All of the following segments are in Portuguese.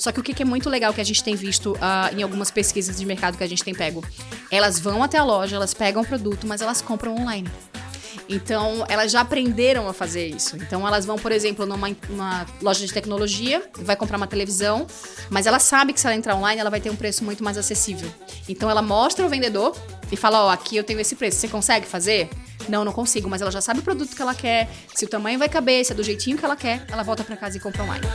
Só que o que é muito legal que a gente tem visto uh, em algumas pesquisas de mercado que a gente tem pego, elas vão até a loja, elas pegam o produto, mas elas compram online. Então, elas já aprenderam a fazer isso. Então, elas vão, por exemplo, numa, loja de tecnologia, vai comprar uma televisão, mas ela sabe que se ela entrar online, ela vai ter um preço muito mais acessível. Então, ela mostra ao vendedor e fala: Ó, oh, aqui eu tenho esse preço, você consegue fazer? Não, não consigo, mas ela já sabe o produto que ela quer, se o tamanho vai caber, se é do jeitinho que ela quer, ela volta para casa e compra online.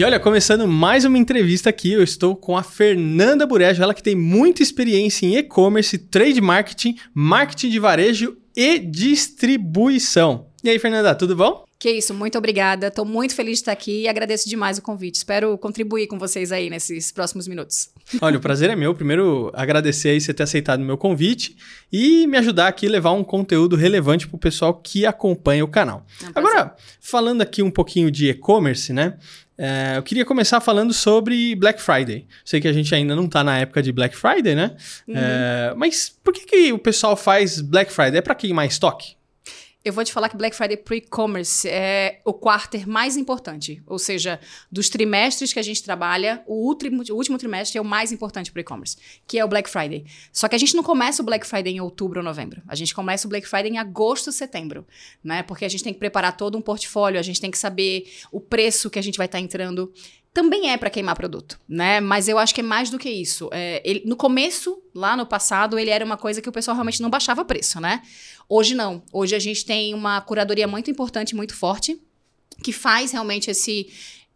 E olha, começando mais uma entrevista aqui, eu estou com a Fernanda Burejo, ela que tem muita experiência em e-commerce, trade marketing, marketing de varejo e distribuição. E aí, Fernanda, tudo bom? Que isso, muito obrigada. Estou muito feliz de estar aqui e agradeço demais o convite. Espero contribuir com vocês aí nesses próximos minutos. Olha, o prazer é meu. Primeiro, agradecer aí você ter aceitado o meu convite e me ajudar aqui a levar um conteúdo relevante para o pessoal que acompanha o canal. É um Agora, falando aqui um pouquinho de e-commerce, né? É, eu queria começar falando sobre Black Friday. Sei que a gente ainda não está na época de Black Friday, né? Uhum. É, mas por que, que o pessoal faz Black Friday? É para queimar estoque? Eu vou te falar que Black Friday pro e-commerce é o quarter mais importante. Ou seja, dos trimestres que a gente trabalha, o último, o último trimestre é o mais importante pro e-commerce, que é o Black Friday. Só que a gente não começa o Black Friday em outubro ou novembro. A gente começa o Black Friday em agosto, setembro, né? Porque a gente tem que preparar todo um portfólio, a gente tem que saber o preço que a gente vai estar tá entrando também é para queimar produto, né? Mas eu acho que é mais do que isso. É, ele, no começo, lá no passado, ele era uma coisa que o pessoal realmente não baixava preço, né? Hoje não. Hoje a gente tem uma curadoria muito importante, muito forte, que faz realmente esse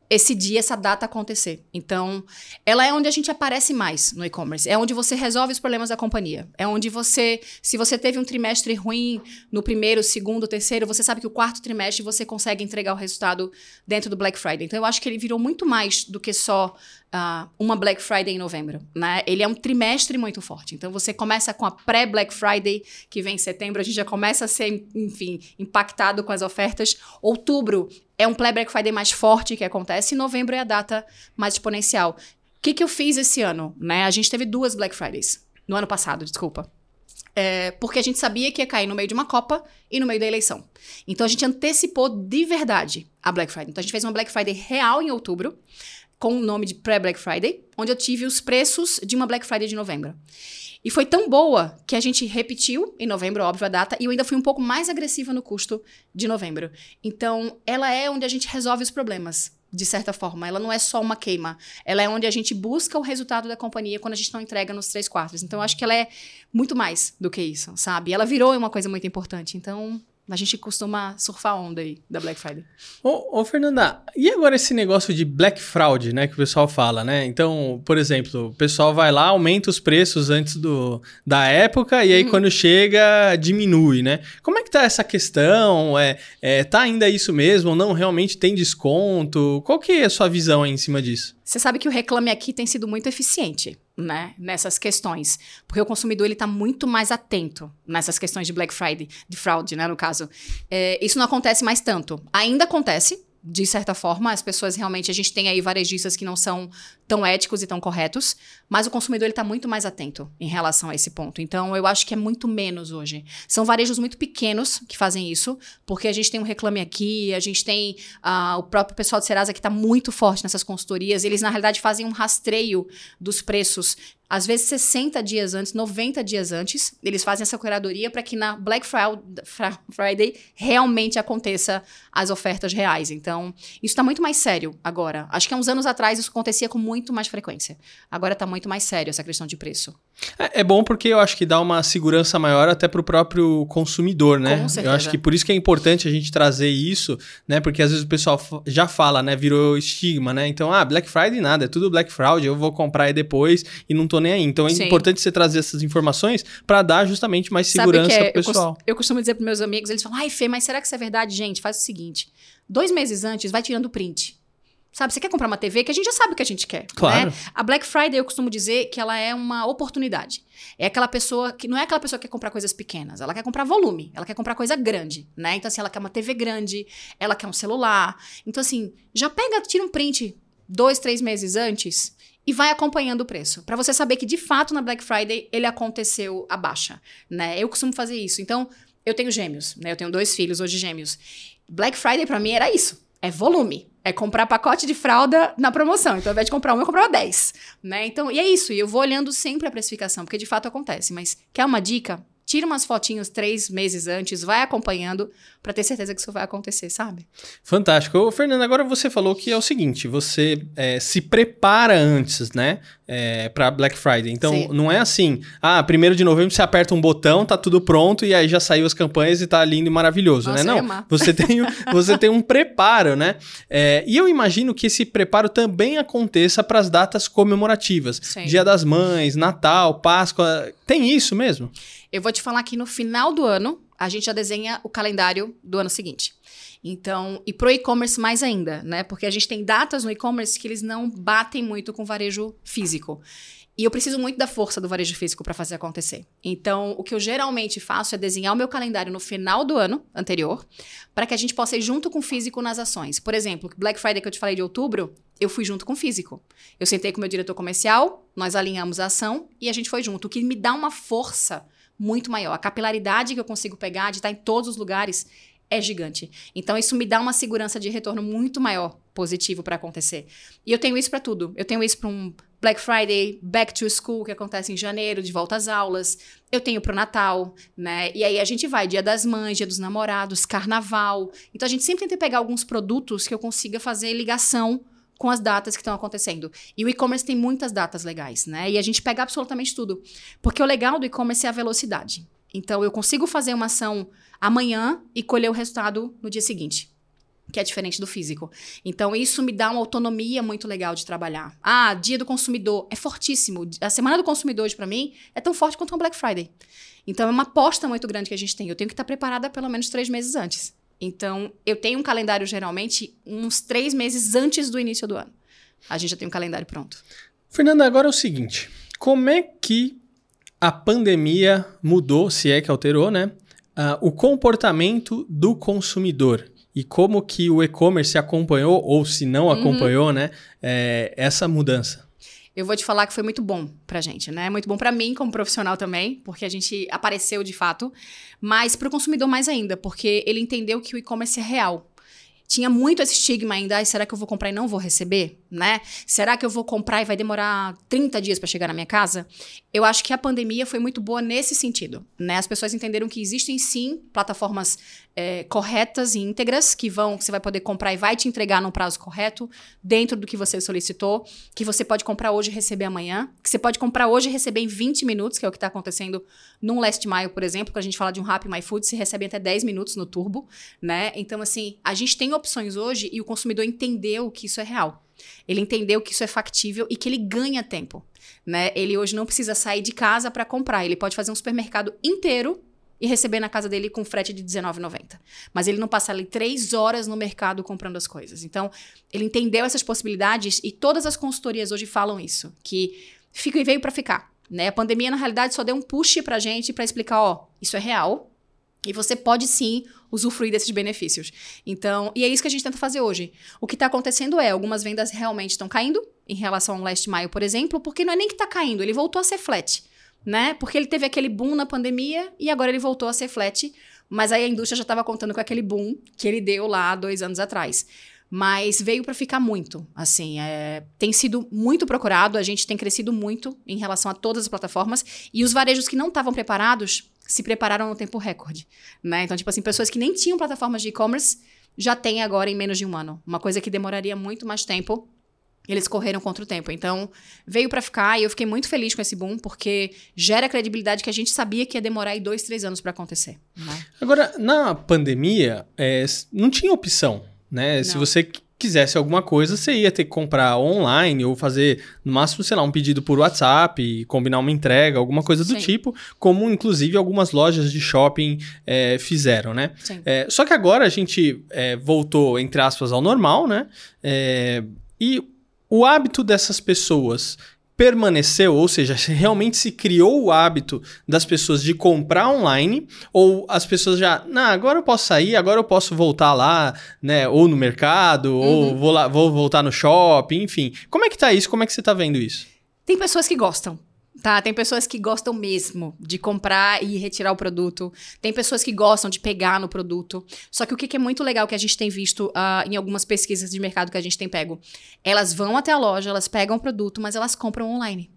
esse dia, essa data acontecer. Então, ela é onde a gente aparece mais no e-commerce. É onde você resolve os problemas da companhia. É onde você, se você teve um trimestre ruim no primeiro, segundo, terceiro, você sabe que o quarto trimestre você consegue entregar o resultado dentro do Black Friday. Então, eu acho que ele virou muito mais do que só uh, uma Black Friday em novembro, né? Ele é um trimestre muito forte. Então você começa com a pré-Black Friday, que vem em setembro, a gente já começa a ser, enfim, impactado com as ofertas. Outubro é um pré-Black Friday mais forte que acontece, e novembro é a data mais exponencial. O que, que eu fiz esse ano? Né? A gente teve duas Black Fridays. No ano passado, desculpa. É, porque a gente sabia que ia cair no meio de uma Copa e no meio da eleição. Então a gente antecipou de verdade a Black Friday. Então a gente fez uma Black Friday real em outubro com o nome de pré-Black Friday, onde eu tive os preços de uma Black Friday de novembro. E foi tão boa que a gente repetiu em novembro, óbvio, a data, e eu ainda fui um pouco mais agressiva no custo de novembro. Então, ela é onde a gente resolve os problemas, de certa forma. Ela não é só uma queima. Ela é onde a gente busca o resultado da companhia quando a gente não entrega nos três quartos. Então, eu acho que ela é muito mais do que isso, sabe? Ela virou uma coisa muito importante. Então, a gente costuma surfar onda aí da Black Friday. Ô, ô, Fernanda, e agora esse negócio de Black Fraud, né, que o pessoal fala, né? Então, por exemplo, o pessoal vai lá, aumenta os preços antes do, da época e aí uhum. quando chega diminui, né? Como é que tá essa questão? É, é, tá ainda isso mesmo? Ou não realmente tem desconto? Qual que é a sua visão aí em cima disso? Você sabe que o Reclame Aqui tem sido muito eficiente, né, nessas questões, porque o consumidor ele está muito mais atento nessas questões de Black Friday, de fraude, né, no caso. É, isso não acontece mais tanto. Ainda acontece, de certa forma, as pessoas realmente, a gente tem aí varejistas que não são tão éticos e tão corretos, mas o consumidor está muito mais atento em relação a esse ponto. Então, eu acho que é muito menos hoje. São varejos muito pequenos que fazem isso, porque a gente tem um Reclame Aqui, a gente tem uh, o próprio pessoal de Serasa que está muito forte nessas consultorias. Eles, na realidade, fazem um rastreio dos preços às vezes 60 dias antes, 90 dias antes, eles fazem essa curadoria para que na Black Friday realmente aconteça as ofertas reais. Então, isso está muito mais sério agora. Acho que há uns anos atrás isso acontecia com muito mais frequência. Agora está muito mais sério essa questão de preço. É, é, bom porque eu acho que dá uma segurança maior até para o próprio consumidor, né? Com certeza. Eu acho que por isso que é importante a gente trazer isso, né? Porque às vezes o pessoal já fala, né? Virou estigma, né? Então, ah, Black Friday nada, é tudo Black Fraud, eu vou comprar aí depois e não tô nem aí. Então é Sim. importante você trazer essas informações para dar justamente mais segurança é? pro pessoal. Eu, eu costumo dizer para meus amigos, eles falam, ai Fê, mas será que isso é verdade? Gente, faz o seguinte, dois meses antes, vai tirando o print. Sabe, você quer comprar uma TV que a gente já sabe o que a gente quer. Né? Claro. Né? A Black Friday, eu costumo dizer que ela é uma oportunidade. É aquela pessoa que não é aquela pessoa que quer comprar coisas pequenas, ela quer comprar volume, ela quer comprar coisa grande, né? Então, assim, ela quer uma TV grande, ela quer um celular. Então, assim, já pega, tira um print dois, três meses antes e vai acompanhando o preço, para você saber que de fato na Black Friday ele aconteceu a baixa, né? Eu costumo fazer isso. Então, eu tenho gêmeos, né? Eu tenho dois filhos hoje gêmeos. Black Friday para mim era isso. É volume. É comprar pacote de fralda na promoção. Então, ao invés de comprar um, eu comprava 10. Né? Então, e é isso. E eu vou olhando sempre a precificação, porque de fato acontece. Mas quer uma dica? Tira umas fotinhos três meses antes, vai acompanhando para ter certeza que isso vai acontecer, sabe? Fantástico. Ô, Fernando, agora você falou que é o seguinte: você é, se prepara antes, né? É, para Black Friday. Então, Sim. não é assim, ah, primeiro de novembro você aperta um botão, tá tudo pronto e aí já saiu as campanhas e tá lindo e maravilhoso, né? Nossa, né? Não, você tem, você tem um preparo, né? É, e eu imagino que esse preparo também aconteça para as datas comemorativas. Sim. Dia das Mães, Natal, Páscoa. Tem isso mesmo? Eu vou te falar que no final do ano, a gente já desenha o calendário do ano seguinte. Então, e pro e-commerce mais ainda, né? Porque a gente tem datas no e-commerce que eles não batem muito com varejo físico. E eu preciso muito da força do varejo físico para fazer acontecer. Então, o que eu geralmente faço é desenhar o meu calendário no final do ano anterior, para que a gente possa ir junto com o físico nas ações. Por exemplo, Black Friday que eu te falei de outubro, eu fui junto com o físico. Eu sentei com o meu diretor comercial, nós alinhamos a ação e a gente foi junto, o que me dá uma força muito maior. A capilaridade que eu consigo pegar de estar em todos os lugares é gigante. Então isso me dá uma segurança de retorno muito maior positivo para acontecer. E eu tenho isso para tudo. Eu tenho isso para um Black Friday, Back to School que acontece em janeiro, de volta às aulas. Eu tenho para o Natal, né? E aí a gente vai Dia das Mães, Dia dos Namorados, Carnaval. Então a gente sempre tenta pegar alguns produtos que eu consiga fazer ligação com as datas que estão acontecendo. E o e-commerce tem muitas datas legais, né? E a gente pega absolutamente tudo. Porque o legal do e-commerce é a velocidade. Então, eu consigo fazer uma ação amanhã e colher o resultado no dia seguinte. Que é diferente do físico. Então, isso me dá uma autonomia muito legal de trabalhar. Ah, dia do consumidor é fortíssimo. A semana do consumidor, hoje, para mim, é tão forte quanto um Black Friday. Então, é uma aposta muito grande que a gente tem. Eu tenho que estar preparada pelo menos três meses antes. Então, eu tenho um calendário geralmente uns três meses antes do início do ano. A gente já tem um calendário pronto. Fernanda, agora é o seguinte: como é que a pandemia mudou, se é que alterou, né? Uh, o comportamento do consumidor e como que o e-commerce acompanhou, ou se não uhum. acompanhou, uhum. né? É, essa mudança eu vou te falar que foi muito bom pra gente, né? Muito bom para mim como profissional também, porque a gente apareceu de fato, mas para o consumidor mais ainda, porque ele entendeu que o e-commerce é real. Tinha muito esse estigma ainda, será que eu vou comprar e não vou receber, né? Será que eu vou comprar e vai demorar 30 dias para chegar na minha casa? Eu acho que a pandemia foi muito boa nesse sentido, né? As pessoas entenderam que existem sim plataformas é, corretas e íntegras que vão, que você vai poder comprar e vai te entregar no prazo correto, dentro do que você solicitou, que você pode comprar hoje e receber amanhã, que você pode comprar hoje e receber em 20 minutos, que é o que está acontecendo num Last Mile, por exemplo, quando a gente fala de um Rappi My Food, se recebe até 10 minutos no turbo, né? Então, assim, a gente tem opções hoje e o consumidor entendeu que isso é real. Ele entendeu que isso é factível e que ele ganha tempo, né? Ele hoje não precisa sair de casa para comprar, ele pode fazer um supermercado inteiro e receber na casa dele com frete de R$19,90. Mas ele não passa ali três horas no mercado comprando as coisas. Então, ele entendeu essas possibilidades e todas as consultorias hoje falam isso, que fica e veio para ficar. Né? A pandemia, na realidade, só deu um push pra gente para explicar, ó, isso é real, e você pode sim usufruir desses benefícios. Então, e é isso que a gente tenta fazer hoje. O que está acontecendo é, algumas vendas realmente estão caindo, em relação ao Last Mile, por exemplo, porque não é nem que está caindo, ele voltou a ser flat né? Porque ele teve aquele boom na pandemia e agora ele voltou a ser flat, mas aí a indústria já estava contando com aquele boom que ele deu lá dois anos atrás. Mas veio para ficar muito, assim, é, tem sido muito procurado, a gente tem crescido muito em relação a todas as plataformas e os varejos que não estavam preparados se prepararam no tempo recorde, né? Então, tipo assim, pessoas que nem tinham plataformas de e-commerce já têm agora em menos de um ano, uma coisa que demoraria muito mais tempo eles correram contra o tempo. Então, veio para ficar e eu fiquei muito feliz com esse boom, porque gera credibilidade que a gente sabia que ia demorar aí dois, três anos para acontecer. Né? Agora, na pandemia, é, não tinha opção, né? Não. Se você quisesse alguma coisa, você ia ter que comprar online ou fazer, no máximo, sei lá, um pedido por WhatsApp, combinar uma entrega, alguma coisa do Sim. tipo, como inclusive algumas lojas de shopping é, fizeram, né? É, só que agora a gente é, voltou, entre aspas, ao normal, né? E o hábito dessas pessoas permaneceu, ou seja, realmente se criou o hábito das pessoas de comprar online, ou as pessoas já, não, agora eu posso sair, agora eu posso voltar lá, né, ou no mercado, uhum. ou vou, lá, vou voltar no shopping, enfim. Como é que tá isso? Como é que você tá vendo isso? Tem pessoas que gostam, Tá, tem pessoas que gostam mesmo de comprar e retirar o produto. Tem pessoas que gostam de pegar no produto. Só que o que é muito legal que a gente tem visto uh, em algumas pesquisas de mercado que a gente tem pego, elas vão até a loja, elas pegam o produto, mas elas compram online.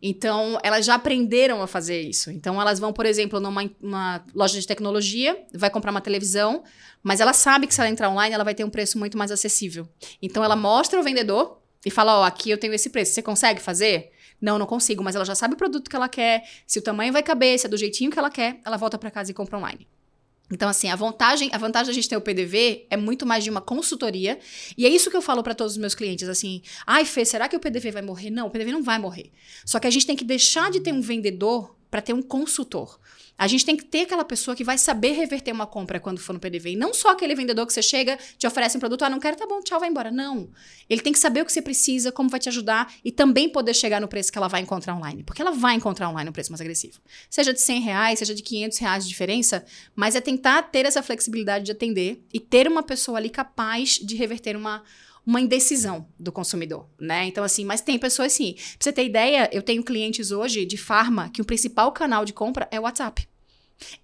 Então, elas já aprenderam a fazer isso. Então, elas vão, por exemplo, numa loja de tecnologia, vai comprar uma televisão, mas ela sabe que se ela entrar online, ela vai ter um preço muito mais acessível. Então, ela mostra o vendedor e fala: Ó, oh, aqui eu tenho esse preço, você consegue fazer? Não, não consigo, mas ela já sabe o produto que ela quer, se o tamanho vai caber, se é do jeitinho que ela quer, ela volta para casa e compra online. Então, assim, a vantagem, a vantagem da gente ter o PDV é muito mais de uma consultoria. E é isso que eu falo para todos os meus clientes, assim, ai, Fê, será que o PDV vai morrer? Não, o PDV não vai morrer. Só que a gente tem que deixar de ter um vendedor para ter um consultor. A gente tem que ter aquela pessoa que vai saber reverter uma compra quando for no PDV. E não só aquele vendedor que você chega, te oferece um produto, ah, não quero, tá bom, tchau, vai embora. Não. Ele tem que saber o que você precisa, como vai te ajudar e também poder chegar no preço que ela vai encontrar online. Porque ela vai encontrar online um preço mais agressivo. Seja de 100 reais, seja de 500 reais de diferença, mas é tentar ter essa flexibilidade de atender e ter uma pessoa ali capaz de reverter uma, uma indecisão do consumidor, né? Então, assim, mas tem pessoas assim. Pra você ter ideia, eu tenho clientes hoje de farma que o principal canal de compra é o WhatsApp.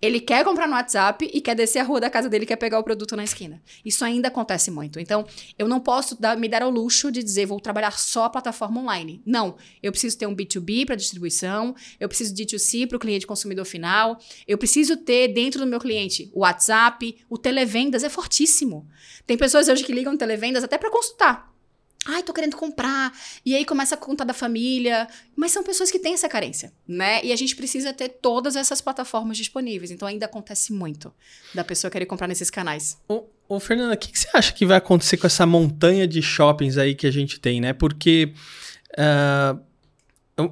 Ele quer comprar no WhatsApp e quer descer a rua da casa dele quer pegar o produto na esquina. Isso ainda acontece muito. Então, eu não posso dar, me dar ao luxo de dizer vou trabalhar só a plataforma online. Não. Eu preciso ter um B2B para distribuição, eu preciso de D2C para o cliente consumidor final, eu preciso ter dentro do meu cliente o WhatsApp, o televendas é fortíssimo. Tem pessoas hoje que ligam televendas até para consultar. Ai, tô querendo comprar. E aí começa a conta da família. Mas são pessoas que têm essa carência, né? E a gente precisa ter todas essas plataformas disponíveis. Então ainda acontece muito da pessoa querer comprar nesses canais. Ô, ô Fernanda, o que, que, você acha que vai acontecer com essa montanha de shoppings aí que a gente tem, né? Porque. Uh,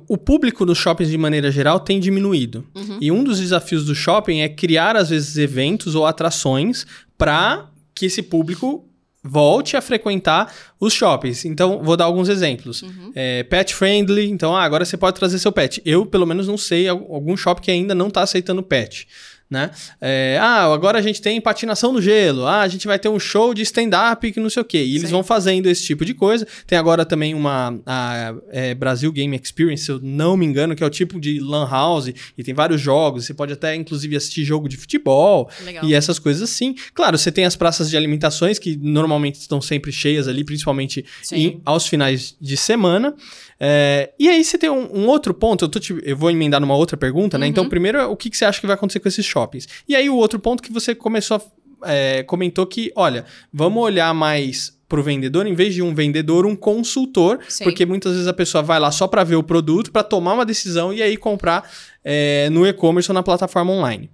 o público nos shoppings, de maneira geral, tem diminuído. Uhum. E um dos desafios do shopping é criar, às vezes, eventos ou atrações para que esse público volte a frequentar os shoppings. Então, vou dar alguns exemplos. Uhum. É, pet friendly, então ah, agora você pode trazer seu pet. Eu, pelo menos, não sei algum shopping que ainda não está aceitando pet né? É, ah, agora a gente tem patinação no gelo, ah, a gente vai ter um show de stand-up que não sei o quê. E eles Sim. vão fazendo esse tipo de coisa. Tem agora também uma a, é, Brasil Game Experience, se eu não me engano, que é o tipo de lan house, e tem vários jogos. Você pode até, inclusive, assistir jogo de futebol Legal. e essas coisas assim. Claro, você tem as praças de alimentações que normalmente estão sempre cheias ali, principalmente em, aos finais de semana. É, e aí você tem um, um outro ponto, eu, te, eu, vou emendar numa outra pergunta, né? Então, uhum. Então, primeiro, o que, que, você acha que vai acontecer com esses shoppings? E aí o outro ponto que você começou a, é, comentou que, olha, vamos olhar mais para o vendedor, em vez de um vendedor, um consultor, Sim. porque muitas vezes a pessoa vai lá só para ver o produto, para tomar uma decisão e aí comprar é, no e-commerce ou na plataforma online.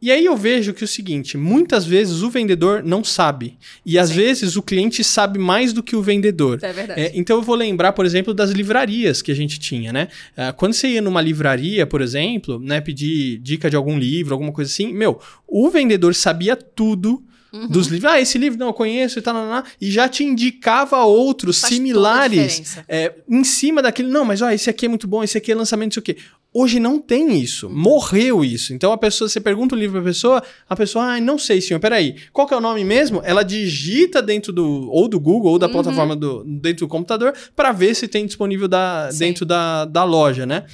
E aí eu vejo que é o seguinte, muitas vezes o vendedor não sabe. E às Sim. vezes o cliente sabe mais do que o vendedor. É verdade. É, então eu vou lembrar, por exemplo, das livrarias que a gente tinha, né? Uh, quando você ia numa livraria, por exemplo, né, pedir dica de algum livro, alguma coisa assim, meu, o vendedor sabia tudo Uhum. dos livros. Ah, esse livro não eu conheço e tal, e já te indicava outros Faz similares é, em cima daquele. Não, mas ó, esse aqui é muito bom, esse aqui é lançamento, não sei o quê. Hoje não tem isso. Morreu isso. Então a pessoa, você pergunta o livro pra pessoa, a pessoa, ah, não sei, senhor, peraí. Qual que é o nome mesmo? Ela digita dentro do, ou do Google, ou da uhum. plataforma do, dentro do computador, para ver se tem disponível da, dentro da, da loja, né?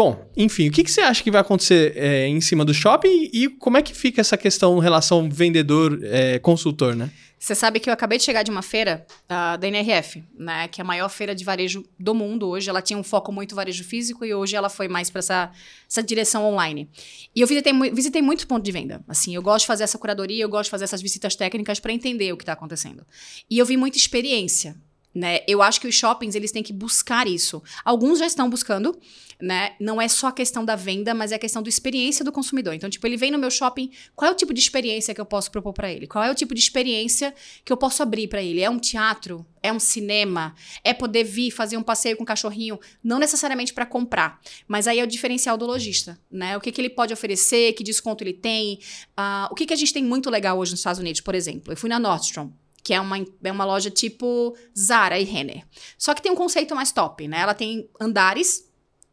Bom, enfim, o que, que você acha que vai acontecer é, em cima do shopping e como é que fica essa questão relação vendedor-consultor, é, né? Você sabe que eu acabei de chegar de uma feira uh, da NRF, né? Que é a maior feira de varejo do mundo hoje. Ela tinha um foco muito varejo físico e hoje ela foi mais para essa, essa direção online. E eu visitei, visitei muitos pontos de venda. Assim, eu gosto de fazer essa curadoria, eu gosto de fazer essas visitas técnicas para entender o que está acontecendo. E eu vi muita experiência né? Eu acho que os shoppings eles têm que buscar isso. Alguns já estão buscando, né? Não é só a questão da venda, mas é a questão da experiência do consumidor. Então, tipo, ele vem no meu shopping, qual é o tipo de experiência que eu posso propor para ele? Qual é o tipo de experiência que eu posso abrir para ele? É um teatro? É um cinema? É poder vir fazer um passeio com o cachorrinho? Não necessariamente para comprar, mas aí é o diferencial do lojista, né? O que, que ele pode oferecer, que desconto ele tem. Uh, o que, que a gente tem muito legal hoje nos Estados Unidos, por exemplo? Eu fui na Nordstrom que é uma, é uma loja tipo Zara e Renner. Só que tem um conceito mais top, né? Ela tem andares,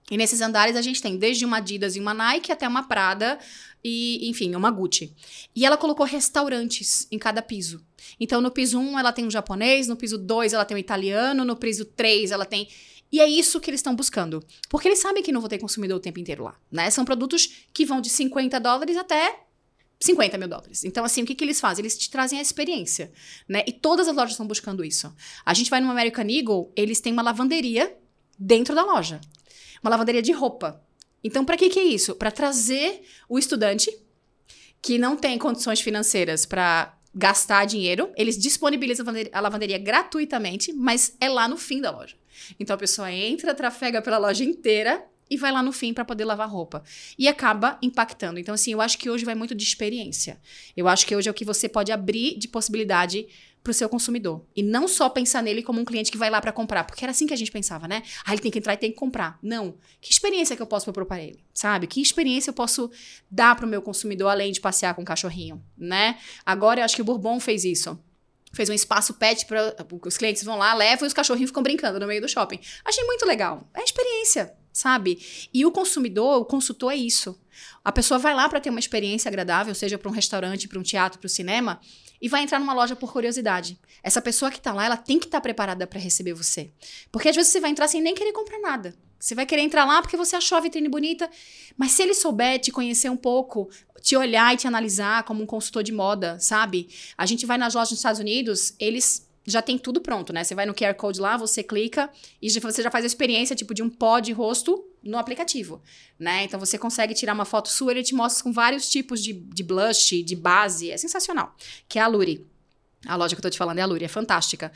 e nesses andares a gente tem desde uma Adidas e uma Nike até uma Prada e, enfim, uma Gucci. E ela colocou restaurantes em cada piso. Então, no piso 1 ela tem um japonês, no piso 2 ela tem um italiano, no piso 3 ela tem... E é isso que eles estão buscando. Porque eles sabem que não vão ter consumidor o tempo inteiro lá. Né? São produtos que vão de 50 dólares até 50 mil dólares. Então, assim, o que, que eles fazem? Eles te trazem a experiência, né? E todas as lojas estão buscando isso. A gente vai no American Eagle, eles têm uma lavanderia dentro da loja. Uma lavanderia de roupa. Então, para que, que é isso? Para trazer o estudante que não tem condições financeiras para gastar dinheiro, eles disponibilizam a lavanderia gratuitamente, mas é lá no fim da loja. Então a pessoa entra, trafega pela loja inteira e vai lá no fim para poder lavar roupa. E acaba impactando. Então, assim, eu acho que hoje vai muito de experiência. Eu acho que hoje é o que você pode abrir de possibilidade para o seu consumidor. E não só pensar nele como um cliente que vai lá para comprar, porque era assim que a gente pensava, né? Ah, ele tem que entrar e tem que comprar. Não. Que experiência que eu posso propor para ele, sabe? Que experiência eu posso dar para o meu consumidor além de passear com o cachorrinho, né? Agora eu acho que o Bourbon fez isso fez um espaço pet para os clientes vão lá, levam e os cachorrinhos ficam brincando no meio do shopping. Achei muito legal. É experiência, sabe? E o consumidor, o consultor é isso. A pessoa vai lá para ter uma experiência agradável, seja para um restaurante, para um teatro, para o cinema, e vai entrar numa loja por curiosidade. Essa pessoa que está lá, ela tem que estar tá preparada para receber você. Porque às vezes você vai entrar sem nem querer comprar nada. Você vai querer entrar lá porque você achou a vitrine bonita, mas se ele souber te conhecer um pouco, te olhar e te analisar como um consultor de moda, sabe? A gente vai nas lojas nos Estados Unidos, eles já tem tudo pronto, né? Você vai no QR Code lá, você clica e você já faz a experiência tipo de um pó de rosto no aplicativo, né? Então você consegue tirar uma foto sua, ele te mostra com vários tipos de, de blush, de base, é sensacional. Que é a Luri. A loja que eu tô te falando é a Luri, é fantástica.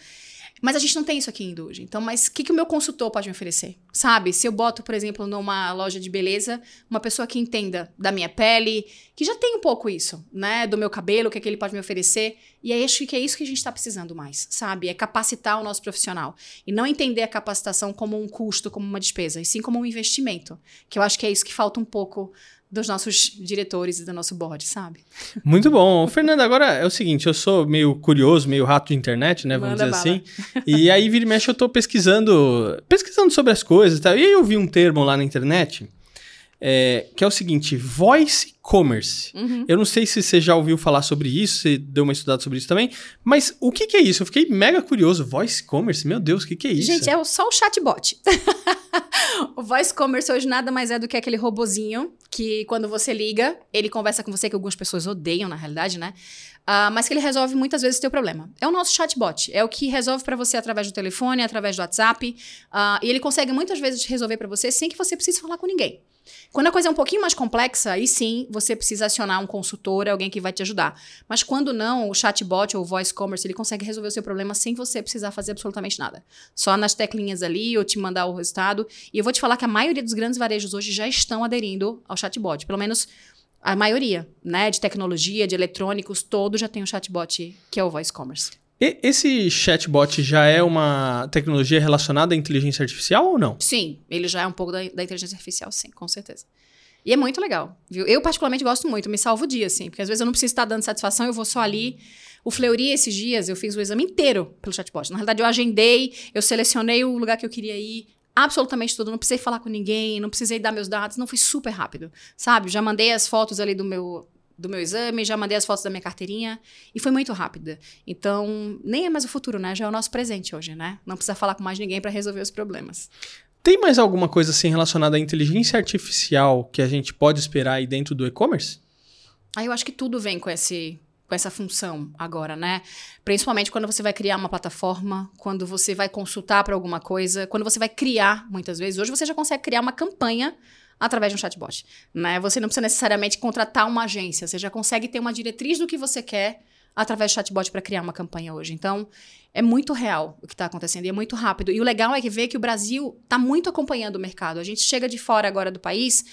Mas a gente não tem isso aqui em Induge. Então, mas o que, que o meu consultor pode me oferecer? Sabe? Se eu boto, por exemplo, numa loja de beleza, uma pessoa que entenda da minha pele, que já tem um pouco isso, né? Do meu cabelo, o que, é que ele pode me oferecer. E aí acho que é isso que a gente está precisando mais, sabe? É capacitar o nosso profissional. E não entender a capacitação como um custo, como uma despesa, e sim como um investimento. Que eu acho que é isso que falta um pouco dos nossos diretores e do nosso board, sabe? Muito bom. Fernanda, agora é o seguinte, eu sou meio curioso, meio rato de internet, né, vamos Manda dizer bala. assim. E aí, vira e mexe, eu tô pesquisando, pesquisando sobre as coisas e tal. E aí eu vi um termo lá na internet, é, que é o seguinte, voice commerce. Uhum. Eu não sei se você já ouviu falar sobre isso, você deu uma estudada sobre isso também, mas o que, que é isso? Eu fiquei mega curioso. Voice commerce, meu Deus, o que, que é isso? Gente, é só o chatbot. o voice commerce hoje nada mais é do que aquele robozinho que quando você liga, ele conversa com você, que algumas pessoas odeiam na realidade, né? Uh, mas que ele resolve muitas vezes o teu problema. É o nosso chatbot. É o que resolve para você através do telefone, através do WhatsApp. Uh, e ele consegue muitas vezes resolver para você sem que você precise falar com ninguém. Quando a coisa é um pouquinho mais complexa, aí sim você precisa acionar um consultor, alguém que vai te ajudar. Mas quando não, o chatbot ou o voice commerce, ele consegue resolver o seu problema sem você precisar fazer absolutamente nada. Só nas teclinhas ali ou te mandar o resultado. E eu vou te falar que a maioria dos grandes varejos hoje já estão aderindo ao chatbot. Pelo menos a maioria, né? De tecnologia, de eletrônicos, todos já tem o chatbot que é o voice commerce. E, esse chatbot já é uma tecnologia relacionada à inteligência artificial ou não? Sim, ele já é um pouco da, da inteligência artificial, sim, com certeza. E é muito legal, viu? Eu particularmente gosto muito, me salvo o dia, assim, porque às vezes eu não preciso estar dando satisfação, eu vou só ali. O Fleury, esses dias, eu fiz o exame inteiro pelo chatbot. Na realidade, eu agendei, eu selecionei o lugar que eu queria ir, absolutamente tudo. Não precisei falar com ninguém, não precisei dar meus dados, não foi super rápido, sabe? Já mandei as fotos ali do meu do meu exame, já mandei as fotos da minha carteirinha e foi muito rápida. Então, nem é mais o futuro, né? Já é o nosso presente hoje, né? Não precisa falar com mais ninguém para resolver os problemas. Tem mais alguma coisa assim relacionada à inteligência artificial que a gente pode esperar aí dentro do e-commerce? Ah, eu acho que tudo vem com esse com essa função agora, né? Principalmente quando você vai criar uma plataforma, quando você vai consultar para alguma coisa, quando você vai criar, muitas vezes. Hoje você já consegue criar uma campanha através de um chatbot. Né? Você não precisa necessariamente contratar uma agência, você já consegue ter uma diretriz do que você quer através do chatbot para criar uma campanha hoje. Então, é muito real o que está acontecendo e é muito rápido. E o legal é que ver que o Brasil está muito acompanhando o mercado. A gente chega de fora agora do país,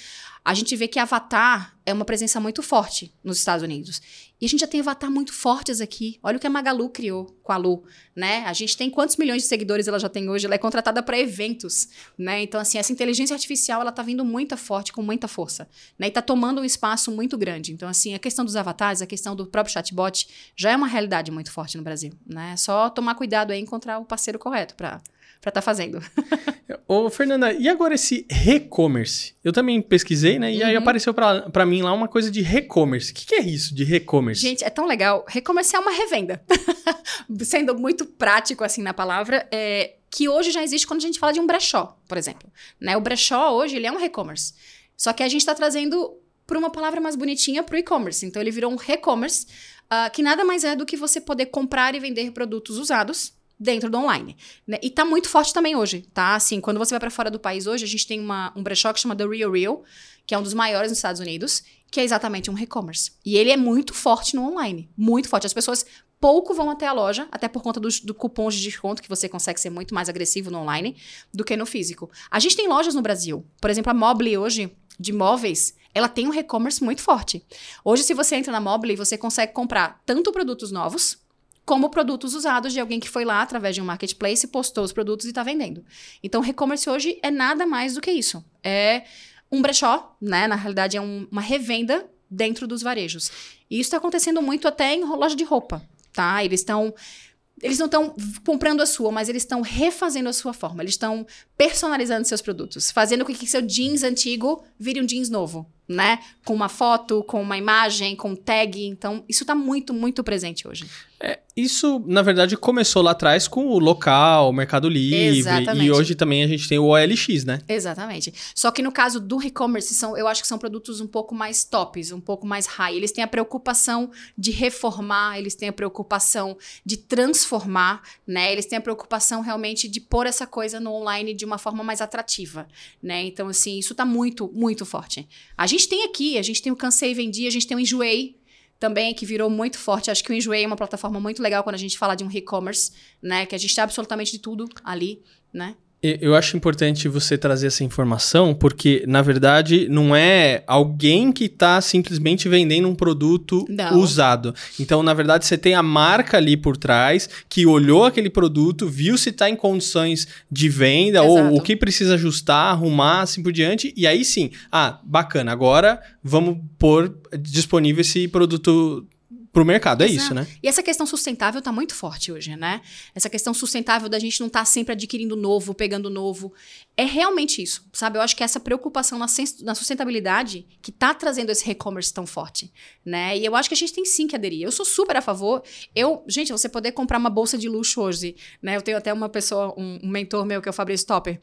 a gente vê que Avatar é uma presença muito forte nos Estados Unidos. E a gente já tem avatar muito fortes aqui. Olha o que a Magalu criou com a Lu, né? A gente tem quantos milhões de seguidores ela já tem hoje? Ela é contratada para eventos, né? Então, assim, essa inteligência artificial, ela tá vindo muito forte, com muita força, né? E tá tomando um espaço muito grande. Então, assim, a questão dos avatares, a questão do próprio chatbot, já é uma realidade muito forte no Brasil, né? É só tomar cuidado aí encontrar o parceiro correto para para estar tá fazendo. Ô, Fernanda, e agora esse re-commerce? Eu também pesquisei, né? E uhum. aí apareceu para mim lá uma coisa de re-commerce. O que, que, é isso de re-commerce? Gente, é tão legal. Re-commerce é uma revenda. Sendo muito prático, assim, na palavra, é, que hoje já existe quando a gente fala de um brechó, por exemplo. Né? O brechó hoje ele é um e-commerce. Só que a gente está trazendo para uma palavra mais bonitinha para o e-commerce. Então ele virou um e-commerce, uh, que nada mais é do que você poder comprar e vender produtos usados dentro do online. Né? E tá muito forte também hoje, tá? Assim, quando você vai para fora do país hoje, a gente tem uma, um brechó que chama The Real Real, que é um dos maiores nos Estados Unidos, que é exatamente um e-commerce. E ele é muito forte no online, muito forte. As pessoas pouco vão até a loja, até por conta dos do cupons de desconto, que você consegue ser muito mais agressivo no online do que no físico. A gente tem lojas no Brasil. Por exemplo, a Mobile hoje, de móveis, ela tem um e-commerce muito forte. Hoje, se você entra na Mobile, você consegue comprar tanto produtos novos, como produtos usados de alguém que foi lá através de um marketplace, postou os produtos e está vendendo. Então, e-commerce hoje é nada mais do que isso. É um brechó, né? Na realidade, é um, uma revenda dentro dos varejos. E isso está acontecendo muito até em loja de roupa, tá? Eles estão eles não estão comprando a sua, mas eles estão refazendo a sua forma. Eles estão personalizando seus produtos, fazendo com que seu jeans antigo vire um jeans novo, né? Com uma foto, com uma imagem, com tag. Então, isso está muito, muito presente hoje. É, isso, na verdade, começou lá atrás com o local, o Mercado Livre. Exatamente. E hoje também a gente tem o OLX, né? Exatamente. Só que no caso do e-commerce, são, eu acho que são produtos um pouco mais tops, um pouco mais high. Eles têm a preocupação de reformar, eles têm a preocupação de transformar, né? Eles têm a preocupação realmente de pôr essa coisa no online de uma forma mais atrativa, né? Então, assim, isso tá muito, muito forte. A gente tem aqui, a gente tem o Cansei Vendi, a gente tem o Enjoei, também que virou muito forte. Acho que o Enjoei é uma plataforma muito legal quando a gente fala de um e-commerce, né? Que a gente tem absolutamente de tudo ali, né? Eu acho importante você trazer essa informação, porque, na verdade, não é alguém que está simplesmente vendendo um produto não. usado. Então, na verdade, você tem a marca ali por trás que olhou aquele produto, viu se está em condições de venda Exato. ou o que precisa ajustar, arrumar, assim por diante. E aí sim, ah, bacana, agora vamos pôr disponível esse produto pro mercado, é Exato. isso, né? E essa questão sustentável tá muito forte hoje, né? Essa questão sustentável da gente não estar tá sempre adquirindo novo, pegando novo. É realmente isso, sabe? Eu acho que essa preocupação na, na sustentabilidade que tá trazendo esse e-commerce tão forte, né? E eu acho que a gente tem sim que aderir. Eu sou super a favor. Eu, gente, você poder comprar uma bolsa de luxo hoje, né? Eu tenho até uma pessoa, um, um mentor meu, que é o Fabrício Topper,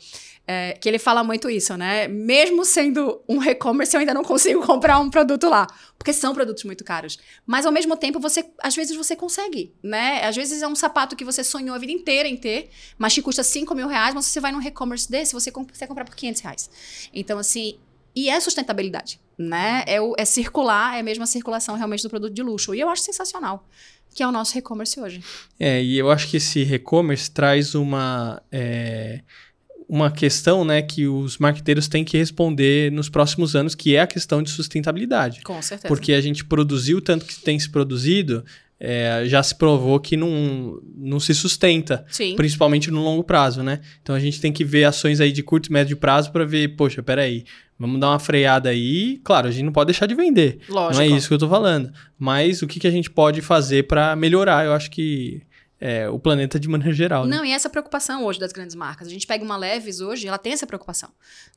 é, que ele fala muito isso, né? Mesmo sendo um e-commerce, eu ainda não consigo comprar um produto lá, porque são produtos muito caros. Mas ao mesmo tempo, você às vezes você consegue, né? Às vezes é um sapato que você sonhou a vida inteira em ter, mas te custa 5 mil reais, mas você vai num e-commerce desse, você consegue comprar por 500 reais. Então, assim, e é sustentabilidade, né? É, o, é circular, é a mesma circulação realmente do produto de luxo. E eu acho sensacional, que é o nosso e-commerce hoje. É, e eu acho que esse e-commerce traz uma. É uma questão né, que os marqueteiros têm que responder nos próximos anos, que é a questão de sustentabilidade. Com certeza. Porque a gente produziu tanto que tem se produzido, é, já se provou que não, não se sustenta, Sim. principalmente no longo prazo, né? Então a gente tem que ver ações aí de curto e médio prazo para ver, poxa, peraí, vamos dar uma freada aí. Claro, a gente não pode deixar de vender. Lógico. Não é isso que eu tô falando. Mas o que, que a gente pode fazer para melhorar? Eu acho que é, o planeta de maneira geral. Né? Não, e essa preocupação hoje das grandes marcas. A gente pega uma Levis hoje, ela tem essa preocupação.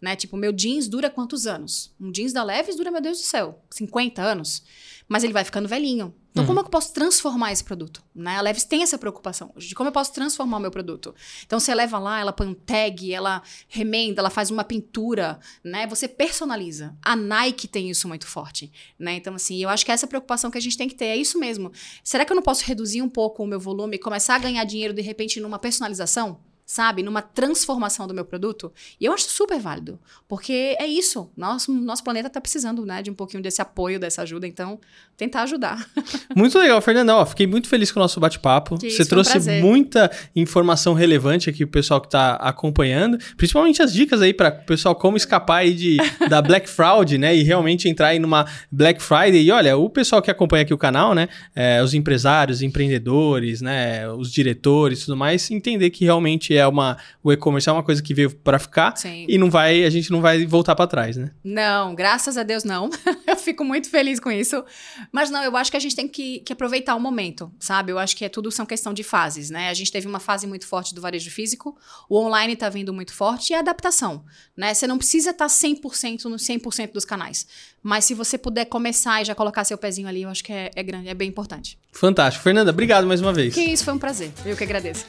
Né? Tipo, meu jeans dura quantos anos? Um jeans da Levis dura, meu Deus do céu, 50 anos. Mas ele vai ficando velhinho. Então, uhum. como é que eu posso transformar esse produto? Né? A Levis tem essa preocupação hoje, de como eu posso transformar o meu produto. Então, você leva lá, ela põe um tag, ela remenda, ela faz uma pintura, né? Você personaliza. A Nike tem isso muito forte, né? Então, assim, eu acho que essa preocupação que a gente tem que ter é isso mesmo. Será que eu não posso reduzir um pouco o meu volume e começar a ganhar dinheiro, de repente, numa personalização? Sabe? Numa transformação do meu produto. E eu acho super válido, porque é isso. Nosso, nosso planeta está precisando, né, de um pouquinho desse apoio, dessa ajuda. Então, tentar ajudar. Muito legal, Fernanda. Ó, fiquei muito feliz com o nosso bate-papo. Você trouxe um muita informação relevante aqui pro pessoal que está acompanhando, principalmente as dicas aí para o pessoal como escapar aí de, da Black Fraud, né, e realmente entrar aí numa Black Friday. E olha, o pessoal que acompanha aqui o canal, né, é, os empresários, empreendedores, né, os diretores, tudo mais, entender que realmente é uma o e-commerce é uma coisa que veio para ficar Sim. e não vai a gente não vai voltar para trás, né? Não, graças a Deus não. eu fico muito feliz com isso. Mas não, eu acho que a gente tem que, que, aproveitar o momento, sabe? Eu acho que é tudo são questão de fases, né? A gente teve uma fase muito forte do varejo físico, o online tá vindo muito forte e a adaptação, né? Você não precisa estar tá 100% no 100% dos canais. Mas se você puder começar e já colocar seu pezinho ali, eu acho que é, é grande, é bem importante. Fantástico. Fernanda, obrigado mais uma vez. Que isso, foi um prazer. Eu que agradeço.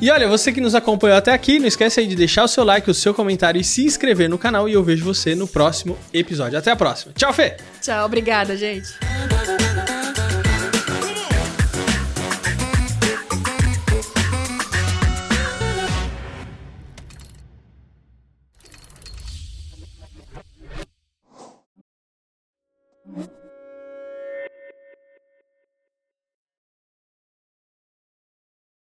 E olha, você que nos acompanha acompanhou até aqui, não esquece aí de deixar o seu like, o seu comentário e se inscrever no canal. E eu vejo você no próximo episódio. Até a próxima. Tchau, Fê! Tchau, obrigada, gente.